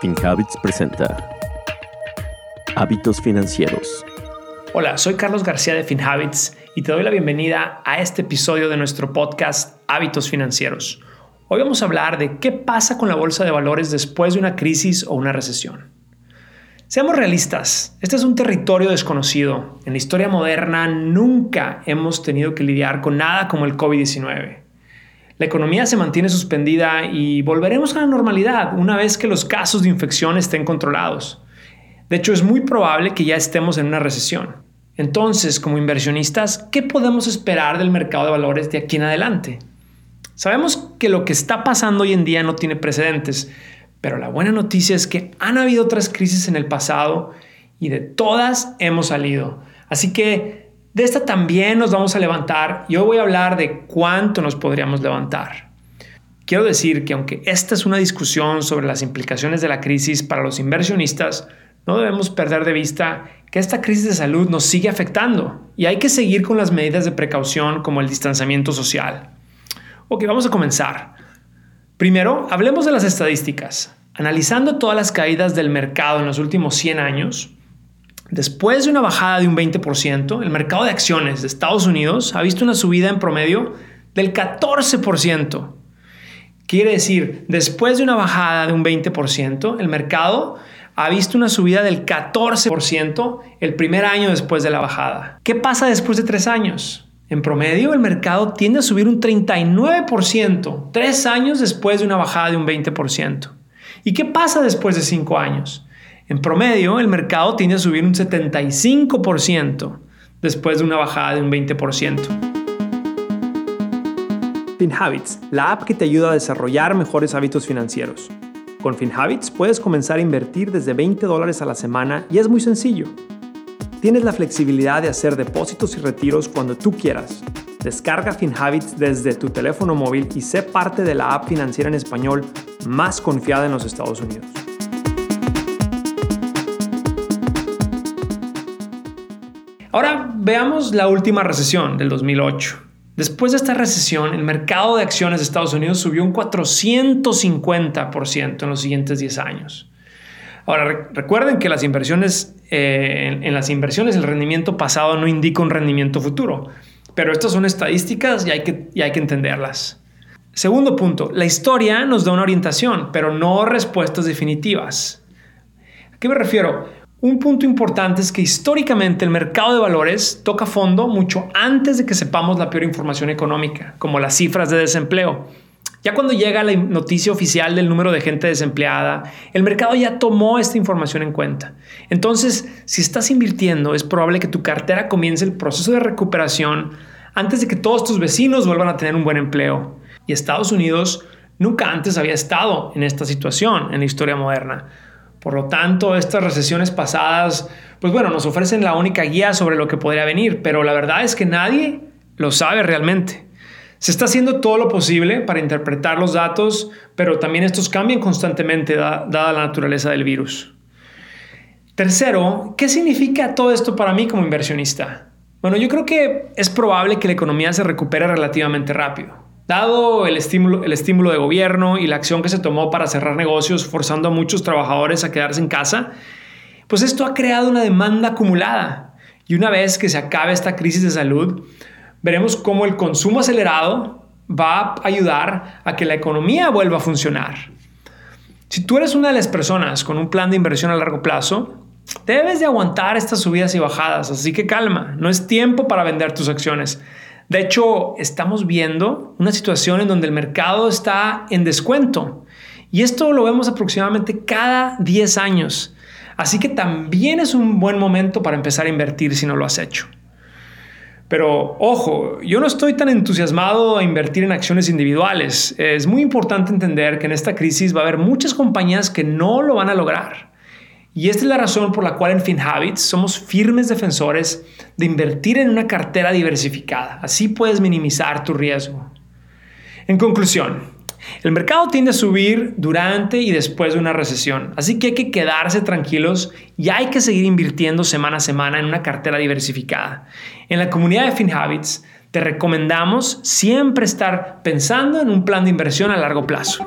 FinHabits presenta Hábitos Financieros. Hola, soy Carlos García de FinHabits y te doy la bienvenida a este episodio de nuestro podcast Hábitos Financieros. Hoy vamos a hablar de qué pasa con la bolsa de valores después de una crisis o una recesión. Seamos realistas, este es un territorio desconocido. En la historia moderna nunca hemos tenido que lidiar con nada como el COVID-19. La economía se mantiene suspendida y volveremos a la normalidad una vez que los casos de infección estén controlados. De hecho, es muy probable que ya estemos en una recesión. Entonces, como inversionistas, ¿qué podemos esperar del mercado de valores de aquí en adelante? Sabemos que lo que está pasando hoy en día no tiene precedentes, pero la buena noticia es que han habido otras crisis en el pasado y de todas hemos salido. Así que de esta también nos vamos a levantar y hoy voy a hablar de cuánto nos podríamos levantar. Quiero decir que aunque esta es una discusión sobre las implicaciones de la crisis para los inversionistas, no debemos perder de vista que esta crisis de salud nos sigue afectando y hay que seguir con las medidas de precaución como el distanciamiento social. Ok, vamos a comenzar. Primero, hablemos de las estadísticas. Analizando todas las caídas del mercado en los últimos 100 años, Después de una bajada de un 20%, el mercado de acciones de Estados Unidos ha visto una subida en promedio del 14%. Quiere decir, después de una bajada de un 20%, el mercado ha visto una subida del 14% el primer año después de la bajada. ¿Qué pasa después de tres años? En promedio, el mercado tiende a subir un 39%, tres años después de una bajada de un 20%. ¿Y qué pasa después de cinco años? En promedio, el mercado tiende a subir un 75% después de una bajada de un 20%. FinHabits, la app que te ayuda a desarrollar mejores hábitos financieros. Con FinHabits puedes comenzar a invertir desde 20 dólares a la semana y es muy sencillo. Tienes la flexibilidad de hacer depósitos y retiros cuando tú quieras. Descarga FinHabits desde tu teléfono móvil y sé parte de la app financiera en español más confiada en los Estados Unidos. Ahora veamos la última recesión del 2008. Después de esta recesión, el mercado de acciones de Estados Unidos subió un 450% en los siguientes 10 años. Ahora, recuerden que las inversiones, eh, en, las inversiones el rendimiento pasado no indica un rendimiento futuro, pero estas son estadísticas y hay que, y hay que entenderlas. Segundo punto, la historia nos da una orientación, pero no respuestas definitivas. ¿A qué me refiero? Un punto importante es que históricamente el mercado de valores toca fondo mucho antes de que sepamos la peor información económica, como las cifras de desempleo. Ya cuando llega la noticia oficial del número de gente desempleada, el mercado ya tomó esta información en cuenta. Entonces, si estás invirtiendo, es probable que tu cartera comience el proceso de recuperación antes de que todos tus vecinos vuelvan a tener un buen empleo. Y Estados Unidos nunca antes había estado en esta situación en la historia moderna. Por lo tanto, estas recesiones pasadas, pues bueno, nos ofrecen la única guía sobre lo que podría venir, pero la verdad es que nadie lo sabe realmente. Se está haciendo todo lo posible para interpretar los datos, pero también estos cambian constantemente dada la naturaleza del virus. Tercero, ¿qué significa todo esto para mí como inversionista? Bueno, yo creo que es probable que la economía se recupere relativamente rápido. Dado el estímulo, el estímulo de gobierno y la acción que se tomó para cerrar negocios forzando a muchos trabajadores a quedarse en casa, pues esto ha creado una demanda acumulada. Y una vez que se acabe esta crisis de salud, veremos cómo el consumo acelerado va a ayudar a que la economía vuelva a funcionar. Si tú eres una de las personas con un plan de inversión a largo plazo, debes de aguantar estas subidas y bajadas, así que calma, no es tiempo para vender tus acciones. De hecho, estamos viendo una situación en donde el mercado está en descuento. Y esto lo vemos aproximadamente cada 10 años. Así que también es un buen momento para empezar a invertir si no lo has hecho. Pero ojo, yo no estoy tan entusiasmado a invertir en acciones individuales. Es muy importante entender que en esta crisis va a haber muchas compañías que no lo van a lograr. Y esta es la razón por la cual en FinHabits somos firmes defensores de invertir en una cartera diversificada. Así puedes minimizar tu riesgo. En conclusión, el mercado tiende a subir durante y después de una recesión, así que hay que quedarse tranquilos y hay que seguir invirtiendo semana a semana en una cartera diversificada. En la comunidad de FinHabits te recomendamos siempre estar pensando en un plan de inversión a largo plazo.